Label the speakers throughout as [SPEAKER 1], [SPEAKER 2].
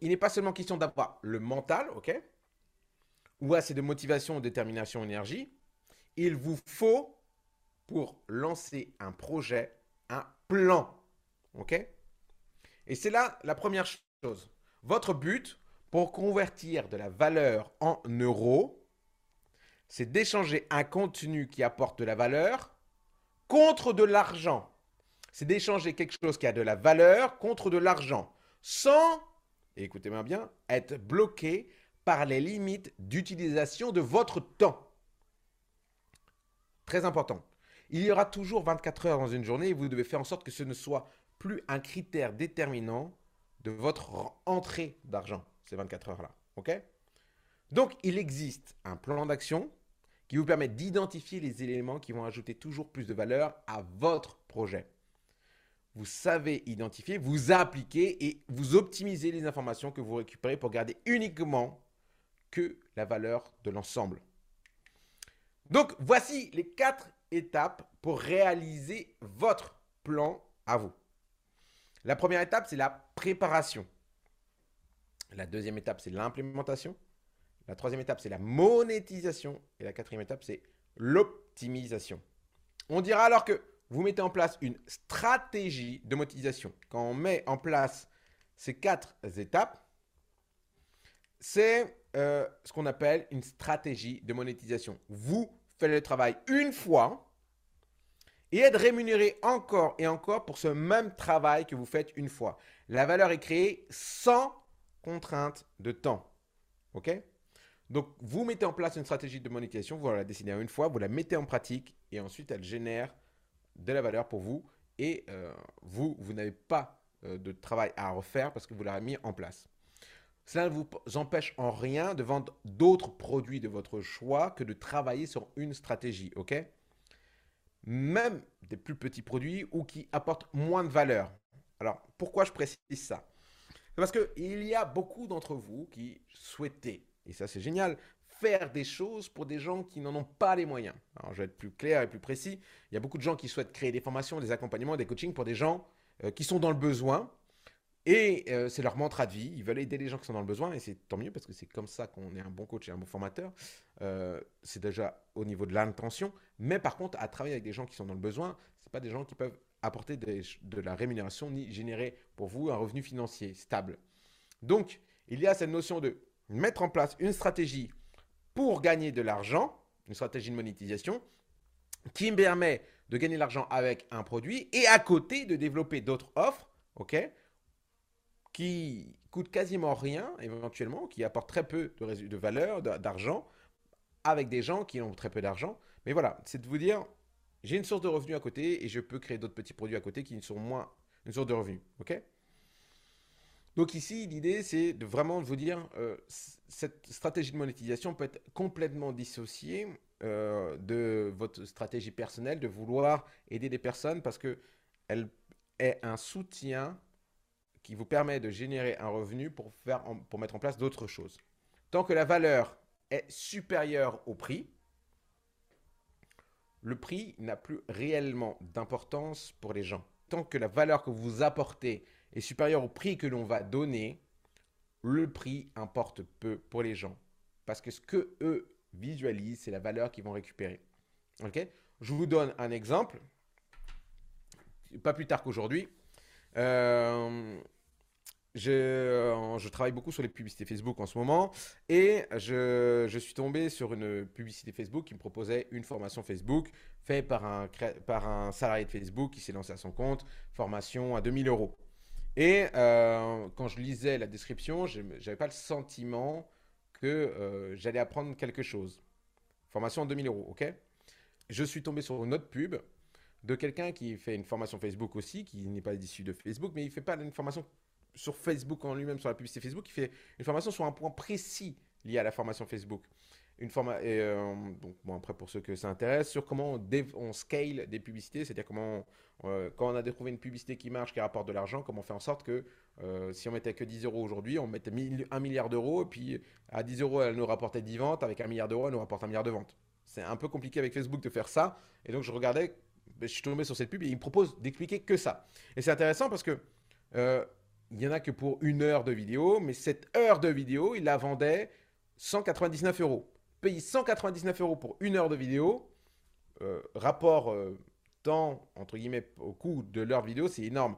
[SPEAKER 1] il n'est pas seulement question d'avoir le mental, ok Ou assez de motivation, détermination, énergie. Il vous faut, pour lancer un projet, un plan, ok Et c'est là la première chose. Votre but pour convertir de la valeur en euros, c'est d'échanger un contenu qui apporte de la valeur contre de l'argent. C'est d'échanger quelque chose qui a de la valeur contre de l'argent, sans, écoutez-moi bien, être bloqué par les limites d'utilisation de votre temps. Très important. Il y aura toujours 24 heures dans une journée et vous devez faire en sorte que ce ne soit plus un critère déterminant de votre entrée d'argent, ces 24 heures-là. Donc, il existe un plan d'action qui vous permet d'identifier les éléments qui vont ajouter toujours plus de valeur à votre projet. Vous savez identifier, vous appliquer et vous optimiser les informations que vous récupérez pour garder uniquement que la valeur de l'ensemble. Donc, voici les quatre étapes pour réaliser votre plan à vous. La première étape, c'est la préparation. La deuxième étape, c'est l'implémentation. La troisième étape, c'est la monétisation. Et la quatrième étape, c'est l'optimisation. On dira alors que vous mettez en place une stratégie de monétisation. Quand on met en place ces quatre étapes, c'est euh, ce qu'on appelle une stratégie de monétisation. Vous faites le travail une fois et êtes rémunéré encore et encore pour ce même travail que vous faites une fois. La valeur est créée sans contrainte de temps. OK? Donc, vous mettez en place une stratégie de monétisation, vous la dessinez une fois, vous la mettez en pratique et ensuite elle génère de la valeur pour vous et euh, vous, vous n'avez pas euh, de travail à refaire parce que vous l'avez mis en place. Cela ne vous empêche en rien de vendre d'autres produits de votre choix que de travailler sur une stratégie, ok? Même des plus petits produits ou qui apportent moins de valeur. Alors, pourquoi je précise ça? Parce qu'il y a beaucoup d'entre vous qui souhaitaient, et ça c'est génial, faire des choses pour des gens qui n'en ont pas les moyens. Alors je vais être plus clair et plus précis. Il y a beaucoup de gens qui souhaitent créer des formations, des accompagnements, des coachings pour des gens euh, qui sont dans le besoin. Et euh, c'est leur mantra de vie. Ils veulent aider les gens qui sont dans le besoin. Et c'est tant mieux parce que c'est comme ça qu'on est un bon coach et un bon formateur. Euh, c'est déjà au niveau de l'intention. Mais par contre, à travailler avec des gens qui sont dans le besoin, ce pas des gens qui peuvent apporter de la rémunération ni générer pour vous un revenu financier stable. Donc, il y a cette notion de mettre en place une stratégie pour gagner de l'argent, une stratégie de monétisation, qui me permet de gagner de l'argent avec un produit et à côté de développer d'autres offres, ok, qui coûtent quasiment rien éventuellement, qui apportent très peu de, de valeur, d'argent, avec des gens qui ont très peu d'argent. Mais voilà, c'est de vous dire, j'ai une source de revenus à côté et je peux créer d'autres petits produits à côté qui sont moins une source de revenus. OK? Donc ici, l'idée, c'est de vraiment vous dire, euh, cette stratégie de monétisation peut être complètement dissociée euh, de votre stratégie personnelle, de vouloir aider des personnes parce qu'elle est un soutien qui vous permet de générer un revenu pour, pour mettre en place d'autres choses. Tant que la valeur est supérieure au prix, le prix n'a plus réellement d'importance pour les gens. Tant que la valeur que vous apportez est supérieure au prix que l'on va donner, le prix importe peu pour les gens. Parce que ce que eux visualisent, c'est la valeur qu'ils vont récupérer. Je vous donne un exemple. Pas plus tard qu'aujourd'hui. Euh, je, travaille beaucoup sur les publicités Facebook en ce moment et je, suis tombé sur une publicité Facebook qui me proposait une formation Facebook faite par un, par un salarié de Facebook qui s'est lancé à son compte, formation à 2000 euros. Et euh, quand je lisais la description, je n'avais pas le sentiment que euh, j'allais apprendre quelque chose. Formation à 2000 euros, ok? Je suis tombé sur une autre pub de quelqu'un qui fait une formation Facebook aussi, qui n'est pas issu de Facebook, mais il fait pas une formation sur Facebook en lui-même, sur la publicité Facebook, il fait une formation sur un point précis lié à la formation Facebook. Une forma et, euh, donc, bon, après, pour ceux que ça intéresse, sur comment on, on scale des publicités, c'est-à-dire comment, euh, quand on a trouvé une publicité qui marche, qui rapporte de l'argent, comment on fait en sorte que euh, si on mettait que 10 euros aujourd'hui, on mettait 1 milliard d'euros, et puis à 10 euros, elle nous rapportait 10 ventes, avec 1 milliard d'euros, elle nous rapporte 1 milliard de ventes. C'est un peu compliqué avec Facebook de faire ça, et donc je regardais, ben, je suis tombé sur cette pub, et il me propose d'expliquer que ça. Et c'est intéressant parce que il y en a que pour une heure de vidéo, mais cette heure de vidéo, il la vendait 199 euros. Payer 199 euros pour une heure de vidéo, euh, rapport euh, temps, entre guillemets, au coût de l'heure vidéo, c'est énorme.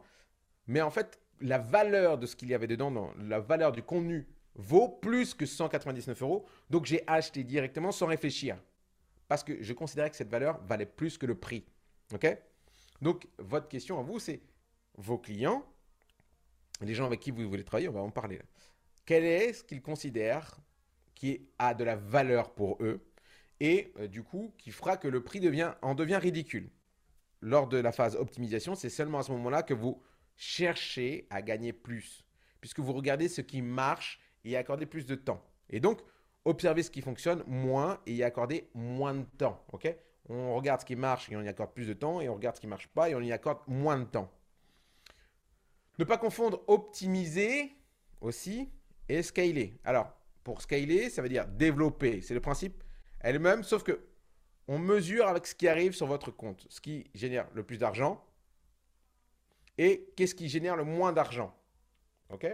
[SPEAKER 1] Mais en fait, la valeur de ce qu'il y avait dedans, dans, la valeur du contenu vaut plus que 199 euros. Donc j'ai acheté directement sans réfléchir. Parce que je considérais que cette valeur valait plus que le prix. OK? Donc votre question à vous, c'est vos clients, les gens avec qui vous voulez travailler, on va en parler Quel est ce qu'ils considèrent qui a de la valeur pour eux et euh, du coup qui fera que le prix devient, en devient ridicule. Lors de la phase optimisation, c'est seulement à ce moment-là que vous cherchez à gagner plus, puisque vous regardez ce qui marche et y accorder plus de temps. Et donc, observer ce qui fonctionne moins et y accorder moins de temps. on regarde ce qui marche et on y accorde plus de temps, et on regarde ce qui ne marche pas et on y accorde moins de temps. Ne pas confondre optimiser aussi et scaler. Alors, pour scaler, ça veut dire développer. C'est le principe elle-même, sauf que on mesure avec ce qui arrive sur votre compte, ce qui génère le plus d'argent et qu'est-ce qui génère le moins d'argent. OK?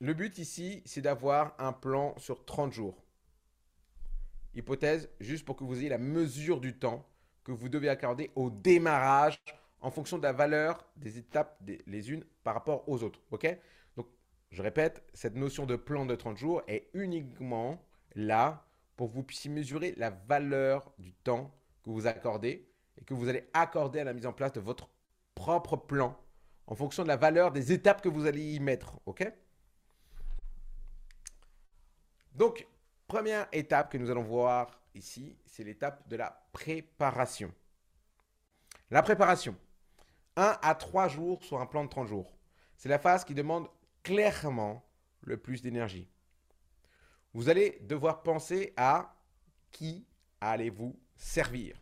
[SPEAKER 1] Le but ici, c'est d'avoir un plan sur 30 jours. Hypothèse, juste pour que vous ayez la mesure du temps que vous devez accorder au démarrage en fonction de la valeur des étapes les unes par rapport aux autres. OK? Je répète, cette notion de plan de 30 jours est uniquement là pour que vous puissiez mesurer la valeur du temps que vous accordez et que vous allez accorder à la mise en place de votre propre plan en fonction de la valeur des étapes que vous allez y mettre. OK? Donc, première étape que nous allons voir ici, c'est l'étape de la préparation. La préparation. 1 à 3 jours sur un plan de 30 jours. C'est la phase qui demande clairement le plus d'énergie. Vous allez devoir penser à qui allez-vous servir.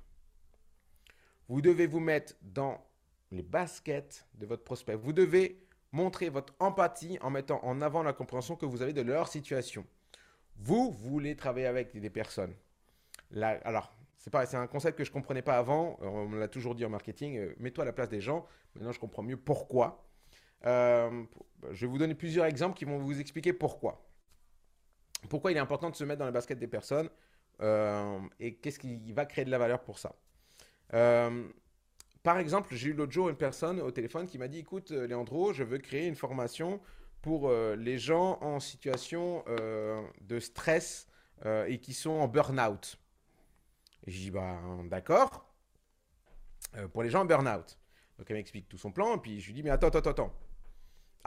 [SPEAKER 1] Vous devez vous mettre dans les baskets de votre prospect. Vous devez montrer votre empathie en mettant en avant la compréhension que vous avez de leur situation. Vous voulez travailler avec des personnes. alors, c'est un concept que je ne comprenais pas avant. Euh, on l'a toujours dit en marketing. Euh, mets-toi à la place des gens. Maintenant, je comprends mieux pourquoi. Euh, je vais vous donner plusieurs exemples qui vont vous expliquer pourquoi. Pourquoi il est important de se mettre dans les baskets des personnes et qu'est-ce qui va créer de la valeur pour ça. par exemple, j'ai eu l'autre jour une personne au téléphone qui m'a dit Écoute, Léandro, je veux créer une formation pour les gens en situation de stress et qui sont en burn-out. Je dis, bah, d'accord, euh, pour les gens en burn-out. Donc elle m'explique tout son plan, et puis je lui dis, mais attends, attends, attends.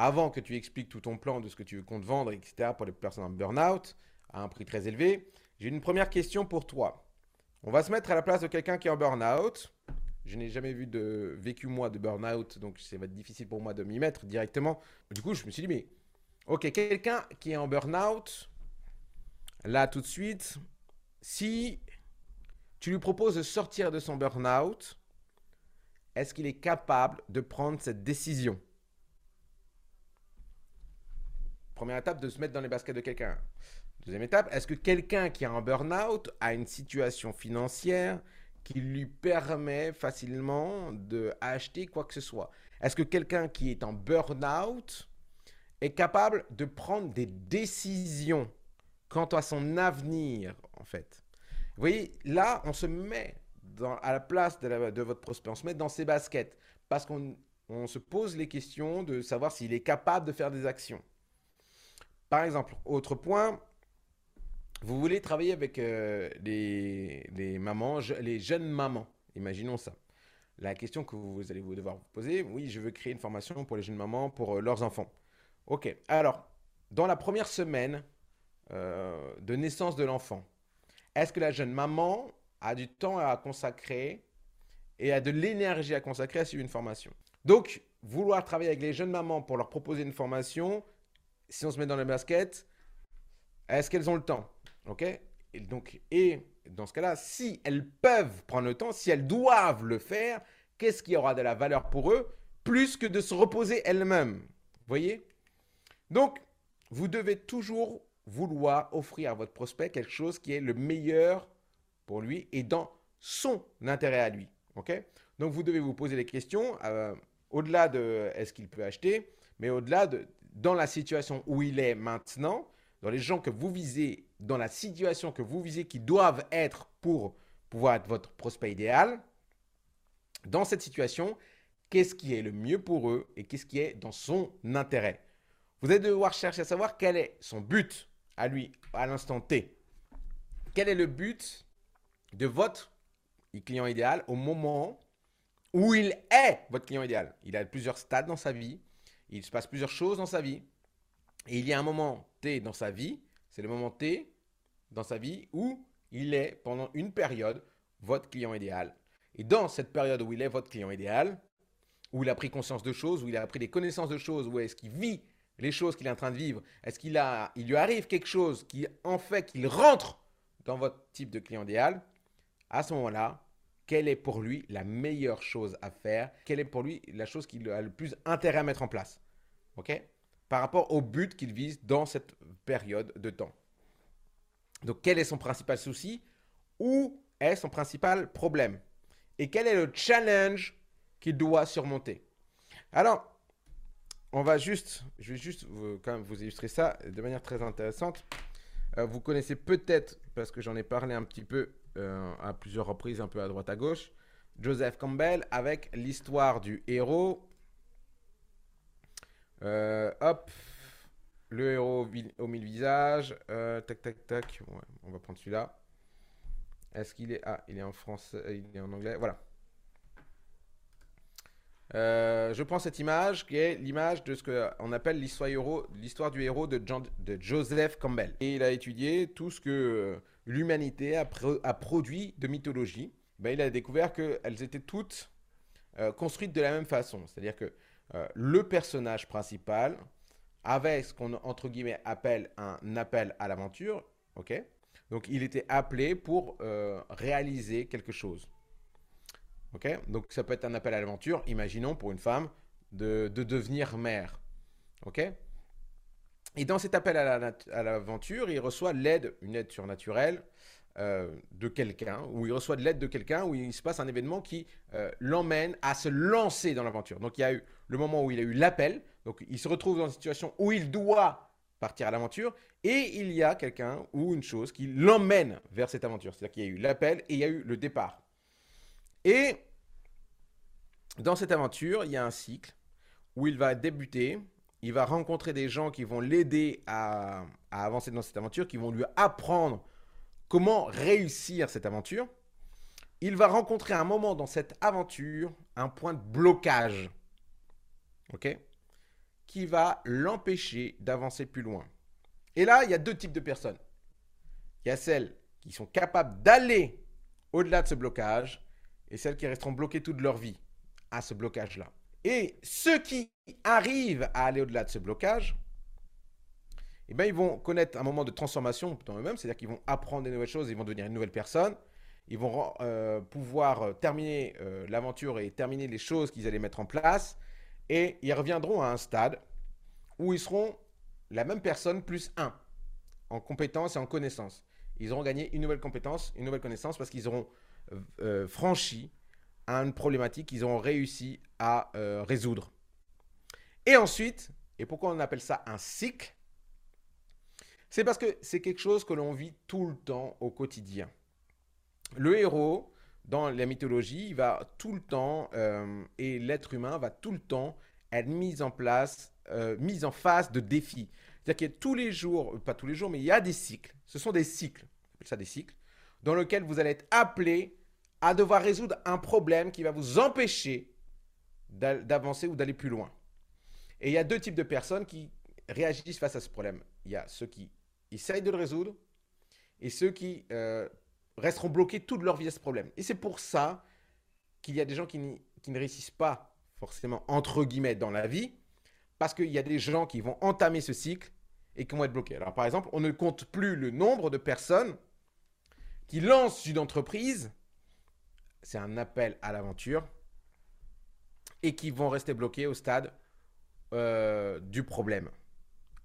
[SPEAKER 1] Avant que tu expliques tout ton plan de ce que tu comptes vendre, etc., pour les personnes en burn-out, à un prix très élevé, j'ai une première question pour toi. On va se mettre à la place de quelqu'un qui est en burn-out. Je n'ai jamais vu de vécu moi de burn-out, donc ça va être difficile pour moi de m'y mettre directement. Du coup, je me suis dit, mais ok, quelqu'un qui est en burn-out, là tout de suite, si tu lui proposes de sortir de son burn-out. Est-ce qu'il est capable de prendre cette décision? Première étape, de se mettre dans les baskets de quelqu'un. Deuxième étape, est-ce que quelqu'un qui a un burn-out a une situation financière qui lui permet facilement de acheter quoi que ce soit? Est-ce que quelqu'un qui est en burn-out est capable de prendre des décisions quant à son avenir, en fait? Vous voyez, là, on se met à la place de, votre prospect, on se met dans ses baskets parce qu'on se pose les questions de savoir s'il est capable de faire des actions. Par exemple, autre point, vous voulez travailler avec euh, les, mamans, les jeunes mamans. Imaginons ça. La question que vous, allez vous devoir vous poser, oui, je veux créer une formation pour les jeunes mamans, pour euh, leurs enfants. Ok, alors, dans la première semaine euh, de naissance de l'enfant, est-ce que la jeune maman a du temps à consacrer et a de l'énergie à consacrer à suivre une formation? Donc, vouloir travailler avec les jeunes mamans pour leur proposer une formation, si on se met dans le basket, est-ce qu'elles ont le temps? Ok? Et, donc, et dans ce cas-là, si elles peuvent prendre le temps, si elles doivent le faire, qu'est-ce qui aura de la valeur pour eux plus que de se reposer elles-mêmes? Voyez? Donc, vous devez toujours vouloir offrir à votre prospect quelque chose qui est le meilleur pour lui et dans son intérêt à lui. ok? Donc vous devez vous poser des questions euh, au-delà de est-ce qu'il peut acheter, mais au-delà de dans la situation où il est maintenant, dans les gens que vous visez, dans la situation que vous visez qui doivent être pour pouvoir être votre prospect idéal, dans cette situation, qu'est-ce qui est le mieux pour eux et qu'est-ce qui est dans son intérêt? Vous allez devoir chercher à savoir quel est son but à lui à l'instant T. Quel est le but de votre client idéal au moment où il est votre client idéal? Il a plusieurs stades dans sa vie, il se passe plusieurs choses dans sa vie, et il y a un moment T dans sa vie, c'est le moment T dans sa vie où il est pendant une période votre client idéal. Et dans cette période où il est votre client idéal, où il a pris conscience de choses, où il a pris des connaissances de choses, où est-ce qu'il vit les choses qu'il est en train de vivre, est-ce qu'il lui arrive quelque chose qui en fait qu'il rentre dans votre type de client idéal, à ce moment-là, quelle est pour lui la meilleure chose à faire, quelle est pour lui la chose qu'il a le plus intérêt à mettre en place. Par rapport au but qu'il vise dans cette période de temps. Donc, quel est son principal souci? Où est son principal problème? Et quel est le challenge qu'il doit surmonter? Alors, on va juste, je vais juste vous, quand même vous illustrer ça de manière très intéressante. Euh, vous connaissez peut-être, parce que j'en ai parlé un petit peu euh, à plusieurs reprises, un peu à droite à gauche, Joseph Campbell avec l'histoire du héros. Euh, hop, le héros au mille visages. tac, tac, tac. on va prendre celui-là. Est-ce qu'il est... Ah, il est en français, il est en anglais. Voilà. Euh, je prends cette image qui est l'image de ce qu'on appelle l'histoire du héros de, Joseph Campbell. Et il a étudié tout ce que euh, l'humanité a, produit de mythologie. Ben, il a découvert qu'elles étaient toutes euh, construites de la même façon. C'est-à-dire que le personnage principal avait ce qu'on appelle un appel à l'aventure. Donc il était appelé pour réaliser quelque chose. Donc ça peut être un appel à l'aventure, imaginons pour une femme, de, devenir mère. Et dans cet appel à l'aventure, il reçoit l'aide, une aide surnaturelle euh, de quelqu'un, ou il reçoit de l'aide de quelqu'un, où il se passe un événement qui euh, l'emmène à se lancer dans l'aventure. Donc il y a eu le moment où il a eu l'appel, donc il se retrouve dans une situation où il doit partir à l'aventure, et il y a quelqu'un ou une chose qui l'emmène vers cette aventure. C'est-à-dire qu'il y a eu l'appel et il y a eu le départ. Et dans cette aventure, il y a un cycle où il va débuter, il va rencontrer des gens qui vont l'aider à, avancer dans cette aventure, qui vont lui apprendre comment réussir cette aventure. Il va rencontrer un moment dans cette aventure un point de blocage, qui va l'empêcher d'avancer plus loin. Et là, il y a deux types de personnes. Il y a celles qui sont capables d'aller au-delà de ce blocage et celles qui resteront bloquées toute leur vie à ce blocage-là. Et ceux qui arrivent à aller au-delà de ce blocage, eh bien, ils vont connaître un moment de transformation dans eux-mêmes, c'est-à-dire qu'ils vont apprendre des nouvelles choses, ils vont devenir une nouvelle personne, ils vont euh, pouvoir euh, terminer euh, l'aventure et terminer les choses qu'ils allaient mettre en place, et ils reviendront à un stade où ils seront la même personne plus un en compétence et en connaissance. Ils auront gagné une nouvelle compétence, une nouvelle connaissance parce qu'ils auront franchi à une problématique qu'ils ont réussi à euh, résoudre. Et ensuite, et pourquoi on appelle ça un cycle? C'est parce que c'est quelque chose que l'on vit tout le temps au quotidien. Le héros, dans la mythologie, il va tout le temps, euh, et l'être humain va tout le temps être mis en place, euh, mis en face de défis. C'est-à-dire qu'il y a tous les jours, pas tous les jours, mais il y a des cycles. Ce sont des cycles, on appelle ça des cycles, dans lesquels vous allez être appelé à devoir résoudre un problème qui va vous empêcher d'avancer ou d'aller plus loin. Et il y a deux types de personnes qui réagissent face à ce problème. Il y a ceux qui essayent de le résoudre et ceux qui euh, resteront bloqués toute leur vie à ce problème. Et c'est pour ça qu'il y a des gens qui, qui, ne réussissent pas forcément entre guillemets dans la vie, parce qu'il y a des gens qui vont entamer ce cycle et qui vont être bloqués. Alors par exemple, on ne compte plus le nombre de personnes qui lancent une entreprise c'est un appel à l'aventure et qui vont rester bloqués au stade euh, du problème.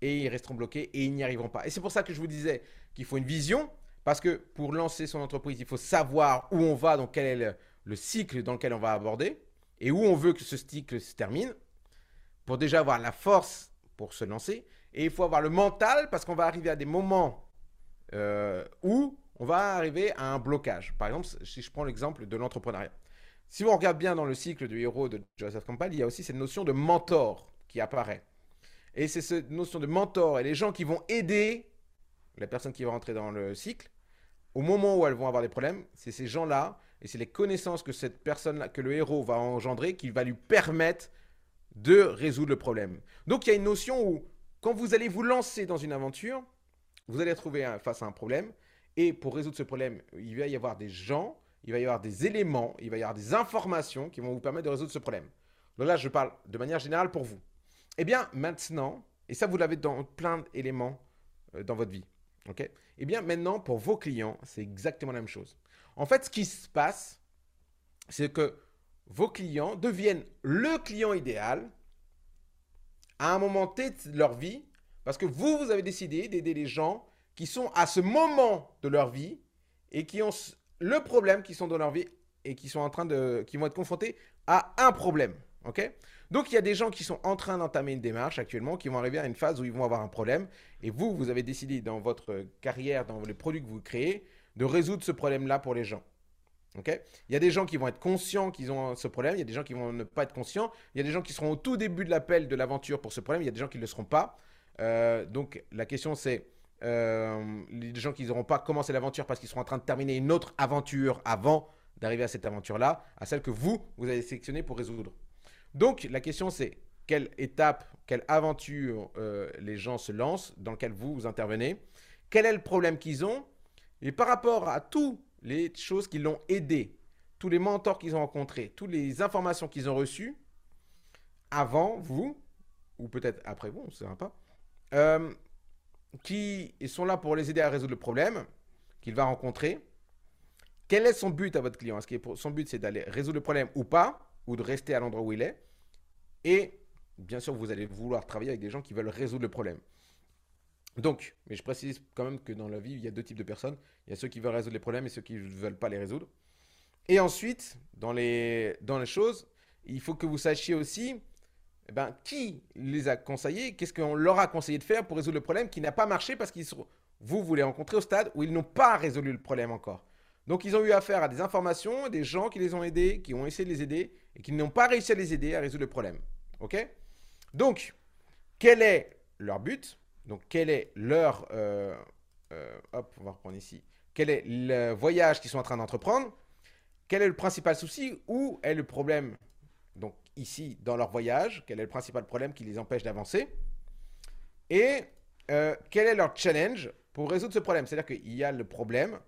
[SPEAKER 1] Et ils resteront bloqués et ils n'y arriveront pas. Et c'est pour ça que je vous disais qu'il faut une vision, parce que pour lancer son entreprise, il faut savoir où on va, donc quel est le, cycle dans lequel on va aborder, et où on veut que ce cycle se termine, pour déjà avoir la force pour se lancer. Et il faut avoir le mental parce qu'on va arriver à des moments euh, où on va arriver à un blocage. Par exemple, si je prends l'exemple de l'entrepreneuriat. Si on regarde bien dans le cycle du héros de Joseph Campbell, il y a aussi cette notion de mentor qui apparaît. Et c'est cette notion de mentor et les gens qui vont aider la personne qui va rentrer dans le cycle au moment où elles vont avoir des problèmes, c'est ces gens-là et c'est les connaissances que cette personne, que le héros va engendrer, qui va lui permettre de résoudre le problème. Donc il y a une notion où quand vous allez vous lancer dans une aventure, vous allez trouver face à un problème et pour résoudre ce problème, il va y avoir des gens, il va y avoir des éléments, il va y avoir des informations qui vont vous permettre de résoudre ce problème. Donc là, je parle de manière générale pour vous. Eh bien, maintenant, et ça, vous l'avez dans plein d'éléments euh, dans votre vie. OK? Eh bien, maintenant, pour vos clients, c'est exactement la même chose. En fait, ce qui se passe, c'est que vos clients deviennent le client idéal à un moment T de leur vie parce que vous, vous avez décidé d'aider les gens qui sont à ce moment de leur vie et qui ont le problème qui sont dans leur vie et qui sont en train de, qui vont être confrontés à un problème. Ok? Donc il y a des gens qui sont en train d'entamer une démarche actuellement, qui vont arriver à une phase où ils vont avoir un problème. Et vous, vous avez décidé dans votre carrière, dans les produits que vous créez, de résoudre ce problème-là pour les gens. Ok? Il y a des gens qui vont être conscients qu'ils ont ce problème, il y a des gens qui vont ne pas être conscients, il y a des gens qui seront au tout début de l'appel de l'aventure pour ce problème, il y a des gens qui ne le seront pas. Euh, donc la question c'est, les gens qui n'auront pas commencé l'aventure parce qu'ils seront en train de terminer une autre aventure avant d'arriver à cette aventure-là, à celle que vous, vous avez sélectionnée pour résoudre. Donc la question c'est, quelle étape, quelle aventure euh, les gens se lancent, dans laquelle vous, vous intervenez, quel est le problème qu'ils ont, et par rapport à toutes les choses qui l'ont aidé, tous les mentors qu'ils ont rencontrés, toutes les informations qu'ils ont reçues, avant vous, ou peut-être après vous, on ne sait pas, euh, qui sont là pour les aider à résoudre le problème qu'il va rencontrer. Quel est son but à votre client? Est-ce que son but c'est d'aller résoudre le problème ou pas, ou de rester à l'endroit où il est? Et bien sûr, vous allez vouloir travailler avec des gens qui veulent résoudre le problème. Donc, mais je précise quand même que dans la vie, il y a deux types de personnes. Il y a ceux qui veulent résoudre les problèmes et ceux qui ne veulent pas les résoudre. Et ensuite, dans les, dans les choses, il faut que vous sachiez aussi eh ben, qui les a conseillés, qu'est-ce qu'on leur a conseillé de faire pour résoudre le problème qui n'a pas marché parce qu'ils sont, vous, vous les rencontrez au stade où ils n'ont pas résolu le problème encore. Donc, ils ont eu affaire à des informations, des gens qui les ont aidés, qui ont essayé de les aider et qui n'ont pas réussi à les aider à résoudre le problème. OK? Donc, quel est leur but? Donc, quel est leur... Euh, euh, hop, on va reprendre ici. Quel est le voyage qu'ils sont en train d'entreprendre? Quel est le principal souci? Où est le problème? Donc, ici, dans leur voyage Quel est le principal problème qui les empêche d'avancer Et euh, quel est leur challenge pour résoudre ce problème C'est-à-dire qu'il y a le problème,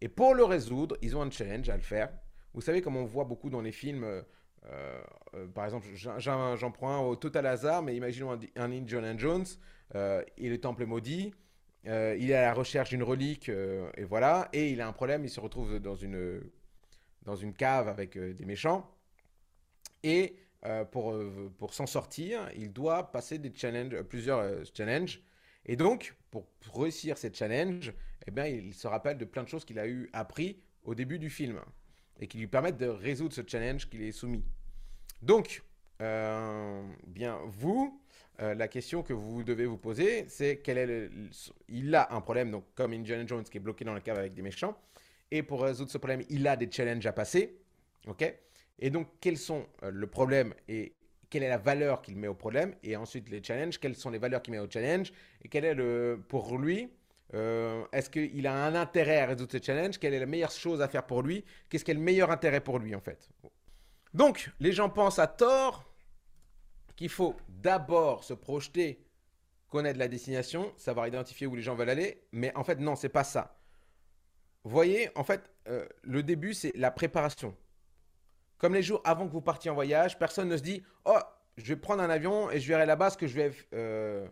[SPEAKER 1] et pour le résoudre, ils ont un challenge à le faire. Vous savez, comme on voit beaucoup dans les films, euh, euh, par exemple, j'en prends un au total hasard, mais imaginons un, un Indiana Jones, et le temple est maudit, il est à la recherche d'une relique, et voilà, et il a un problème, il se retrouve dans une, dans une cave avec des méchants, et pour, pour s'en sortir, il doit passer des challenges, plusieurs challenges, et donc, pour réussir ces challenges, eh bien, il se rappelle de plein de choses qu'il a eu appris au début du film et qui lui permettent de résoudre ce challenge qu'il est soumis. Donc, euh, bien, vous, euh, la question que vous devez vous poser, c'est quel est il a un problème, donc comme Indiana Jones qui est bloqué dans la cave avec des méchants, et pour résoudre ce problème, il a des challenges à passer, ok? Et donc, quels sont euh, le problème et quelle est la valeur qu'il met au problème, et ensuite les challenges, quelles sont les valeurs qu'il met au challenge, et quel est le, pour lui, euh, est-ce qu'il a un intérêt à résoudre ce challenge? Quelle est la meilleure chose à faire pour lui? Qu'est-ce qui est le meilleur intérêt pour lui en fait? Donc, les gens pensent à tort qu'il faut d'abord se projeter, connaître la destination, savoir identifier où les gens veulent aller, mais en fait non, c'est pas ça. Vous voyez, en fait, euh, le début c'est la préparation. Comme les jours avant que vous partiez en voyage, personne ne se dit Oh, je vais prendre un avion et je verrai là-bas ce je vais. Euh,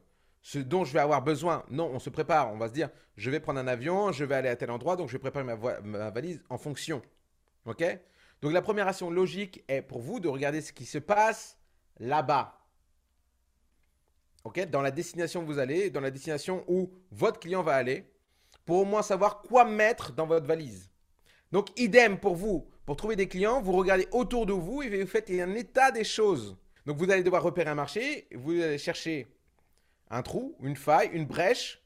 [SPEAKER 1] ce dont je vais avoir besoin. Non, on se prépare. On va se dire, je vais prendre un avion, je vais aller à tel endroit, donc je vais préparer ma, valise en fonction. OK? Donc la première action logique est pour vous de regarder ce qui se passe là-bas. OK? Dans la destination où vous allez, dans la destination où votre client va aller, pour au moins savoir quoi mettre dans votre valise. Donc idem pour vous. Pour trouver des clients, vous regardez autour de vous et vous faites un état des choses. Donc vous allez devoir repérer un marché, vous allez chercher un trou, une faille, une brèche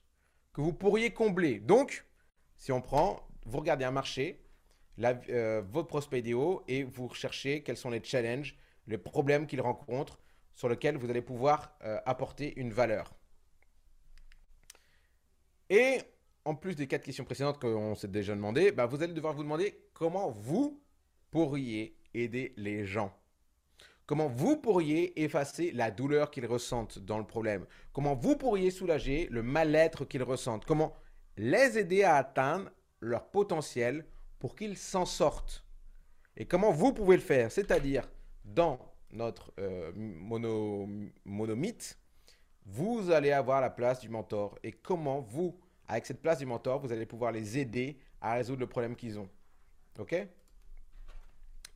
[SPEAKER 1] que vous pourriez combler. Donc, si on prend, vous regardez un marché, euh, votre prospect et vous recherchez quels sont les challenges, les problèmes qu'il rencontre sur lesquels vous allez pouvoir euh, apporter une valeur. Et en plus des quatre questions précédentes qu'on s'est déjà demandé, bah, vous allez devoir vous demander comment vous pourriez aider les gens. Comment vous pourriez effacer la douleur qu'ils ressentent dans le problème? Comment vous pourriez soulager le mal-être qu'ils ressentent? Comment les aider à atteindre leur potentiel pour qu'ils s'en sortent? Et comment vous pouvez le faire? C'est-à-dire, dans notre euh, mono, monomythe, vous allez avoir la place du mentor. Et comment vous, avec cette place du mentor, vous allez pouvoir les aider à résoudre le problème qu'ils ont. OK?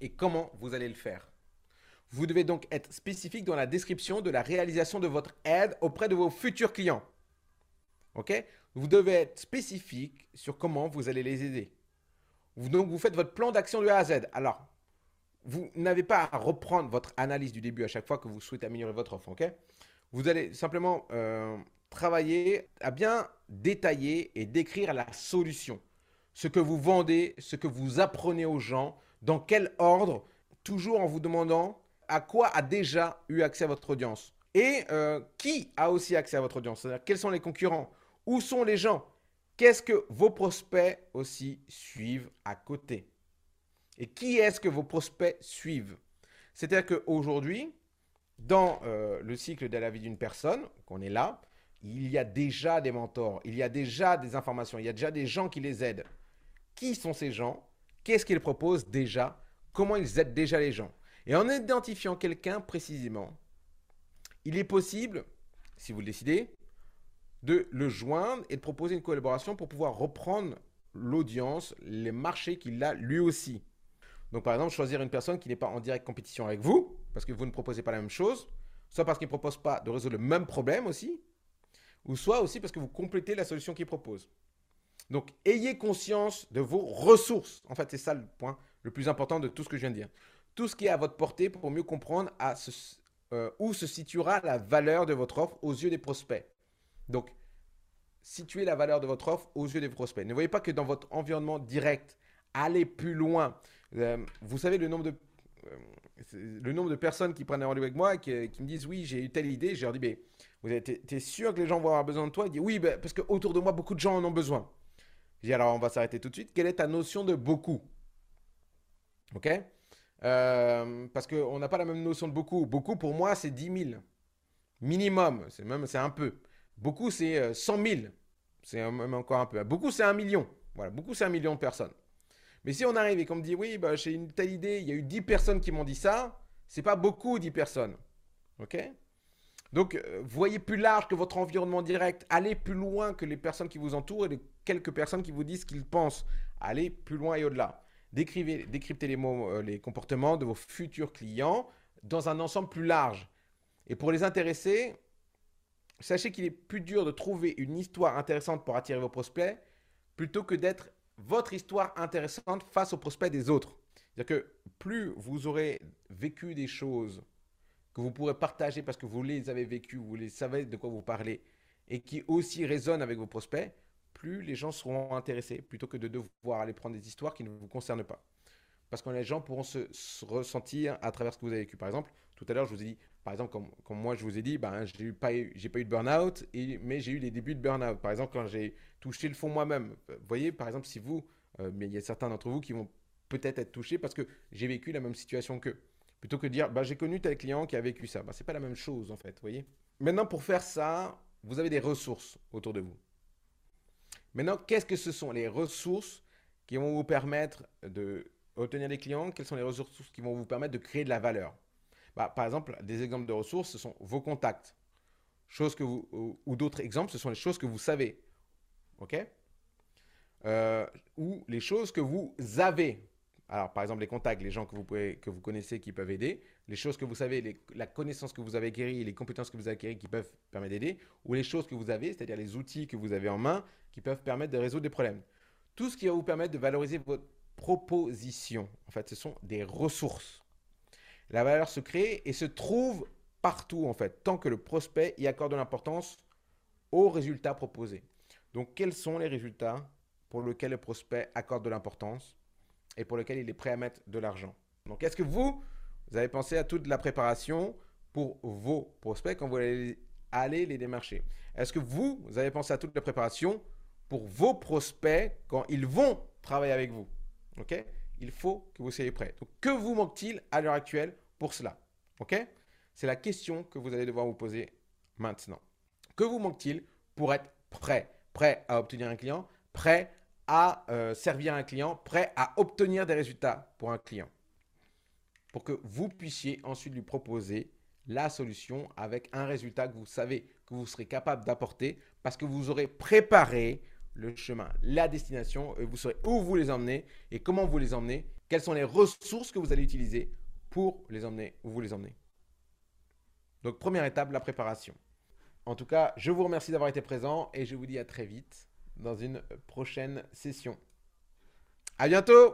[SPEAKER 1] Et comment vous allez le faire Vous devez donc être spécifique dans la description de la réalisation de votre aide auprès de vos futurs clients. OK? Vous devez être spécifique sur comment vous allez les aider. Donc, vous faites votre plan d'action de A à Z. Alors, vous n'avez pas à reprendre votre analyse du début à chaque fois que vous souhaitez améliorer votre offre. ok? Vous allez simplement euh, travailler à bien détailler et décrire la solution. Ce que vous vendez, ce que vous apprenez aux gens, dans quel ordre, toujours en vous demandant à quoi a déjà eu accès votre audience? Et euh, qui a aussi accès à votre audience? C'est-à-dire quels sont les concurrents? Où sont les gens? Qu'est-ce que vos prospects aussi suivent à côté? Et qui est-ce que vos prospects suivent? C'est-à-dire qu'aujourd'hui, dans euh, le cycle de la vie d'une personne, qu'on est là, il y a déjà des mentors, il y a déjà des informations, il y a déjà des gens qui les aident. Qui sont ces gens? Qu'est-ce qu'ils proposent déjà? Comment ils aident déjà les gens? Et en identifiant quelqu'un précisément, il est possible, si vous le décidez, de le joindre et de proposer une collaboration pour pouvoir reprendre l'audience, les marchés qu'il a lui aussi. Donc par exemple, choisir une personne qui n'est pas en direct compétition avec vous, parce que vous ne proposez pas la même chose, soit parce qu'il ne propose pas de résoudre le même problème aussi, ou soit aussi parce que vous complétez la solution qu'il propose. Donc ayez conscience de vos ressources. En fait, c'est ça le point le plus important de tout ce que je viens de dire. Tout ce qui est à votre portée pour mieux comprendre euh, où se situera la valeur de votre offre aux yeux des prospects. Donc, situez la valeur de votre offre aux yeux des prospects. Ne voyez pas que dans votre environnement direct, allez plus loin. Euh, vous savez le nombre de euh, le nombre de personnes qui prennent un rendez-vous avec moi et qui, me disent oui j'ai eu telle idée, je leur dis mais vous êtes sûr que les gens vont avoir besoin de toi? Ils disent oui ben, parce qu'autour de moi beaucoup de gens en ont besoin. Alors on va s'arrêter tout de suite. Quelle est ta notion de beaucoup? Ok? Euh, Parce qu'on n'a pas la même notion de beaucoup. Beaucoup pour moi c'est 10 000 minimum. C'est même c'est un peu. Beaucoup, c'est 100 euh, 000. C'est même encore un peu. Beaucoup, c'est un million. Voilà, beaucoup, c'est un million de personnes. Mais si on arrive et qu'on me dit, oui, bah, j'ai une telle idée, il y a eu 10 personnes qui m'ont dit ça, c'est pas beaucoup 10 personnes. OK? Donc, euh, voyez plus large que votre environnement direct. Allez plus loin que les personnes qui vous entourent quelques personnes qui vous disent qu'ils pensent. Allez plus loin et au-delà. Décrivez, décryptez les mots, euh, les comportements de vos futurs clients dans un ensemble plus large. Et pour les intéresser, sachez qu'il est plus dur de trouver une histoire intéressante pour attirer vos prospects plutôt que d'être votre histoire intéressante face aux prospects des autres. C'est-à-dire que plus vous aurez vécu des choses que vous pourrez partager parce que vous les avez vécues, vous les savez de quoi vous parlez et qui aussi résonnent avec vos prospects, les gens seront intéressés plutôt que de devoir aller prendre des histoires qui ne vous concernent pas. Parce que les gens pourront se, se ressentir à travers ce que vous avez vécu. Par exemple, tout à l'heure, je vous ai dit, par exemple, comme, moi je vous ai dit, ben, je n'ai pas, eu, pas eu de burn-out, mais j'ai eu les débuts de burn-out. Par exemple, quand j'ai touché le fond moi-même. Vous voyez, par exemple, si vous, euh, mais il y a certains d'entre vous qui vont peut-être être touchés parce que j'ai vécu la même situation qu'eux. Plutôt que de dire, ben, j'ai connu tel client qui a vécu ça. Ben, Ce n'est pas la même chose en fait, voyez. Maintenant, pour faire ça, vous avez des ressources autour de vous. Maintenant, qu'est-ce que ce sont les ressources qui vont vous permettre de obtenir des clients? Quelles sont les ressources qui vont vous permettre de créer de la valeur? Bah, par exemple, des exemples de ressources, ce sont vos contacts. Que vous, ou, d'autres exemples, ce sont les choses que vous savez. OK? Euh, Ou les choses que vous avez. Alors, par exemple, les contacts, les gens que vous, pouvez, que vous connaissez qui peuvent aider, les choses que vous savez, la connaissance que vous avez acquérie, les compétences que vous avez acquéries qui peuvent permettre d'aider, ou les choses que vous avez, c'est-à-dire les outils que vous avez en main qui peuvent permettre de résoudre des problèmes. Tout ce qui va vous permettre de valoriser votre proposition. En fait, ce sont des ressources. La valeur se crée et se trouve partout en fait, tant que le prospect y accorde de l'importance aux résultats proposés. Donc, quels sont les résultats pour lesquels le prospect accorde de l'importance et pour lesquels il est prêt à mettre de l'argent. Donc, est-ce que vous, vous avez pensé à toute la préparation pour vos prospects quand vous allez les démarcher? Est-ce que vous, vous avez pensé à toute la préparation pour vos prospects quand ils vont travailler avec vous? Ok? Il faut que vous soyez prêt. Donc, que vous manque-t-il à l'heure actuelle pour cela? Ok? C'est la question que vous allez devoir vous poser maintenant. Que vous manque-t-il pour être prêt? Prêt à obtenir un client, prêt à euh, servir un client, prêt à obtenir des résultats pour un client. Pour que vous puissiez ensuite lui proposer la solution avec un résultat que vous savez que vous serez capable d'apporter parce que vous aurez préparé le chemin, la destination, et vous saurez où vous les emmenez et comment vous les emmenez, quelles sont les ressources que vous allez utiliser pour les emmener où vous les emmenez. Donc première étape, la préparation. En tout cas, je vous remercie d'avoir été présent et je vous dis à très vite dans une prochaine session. À bientôt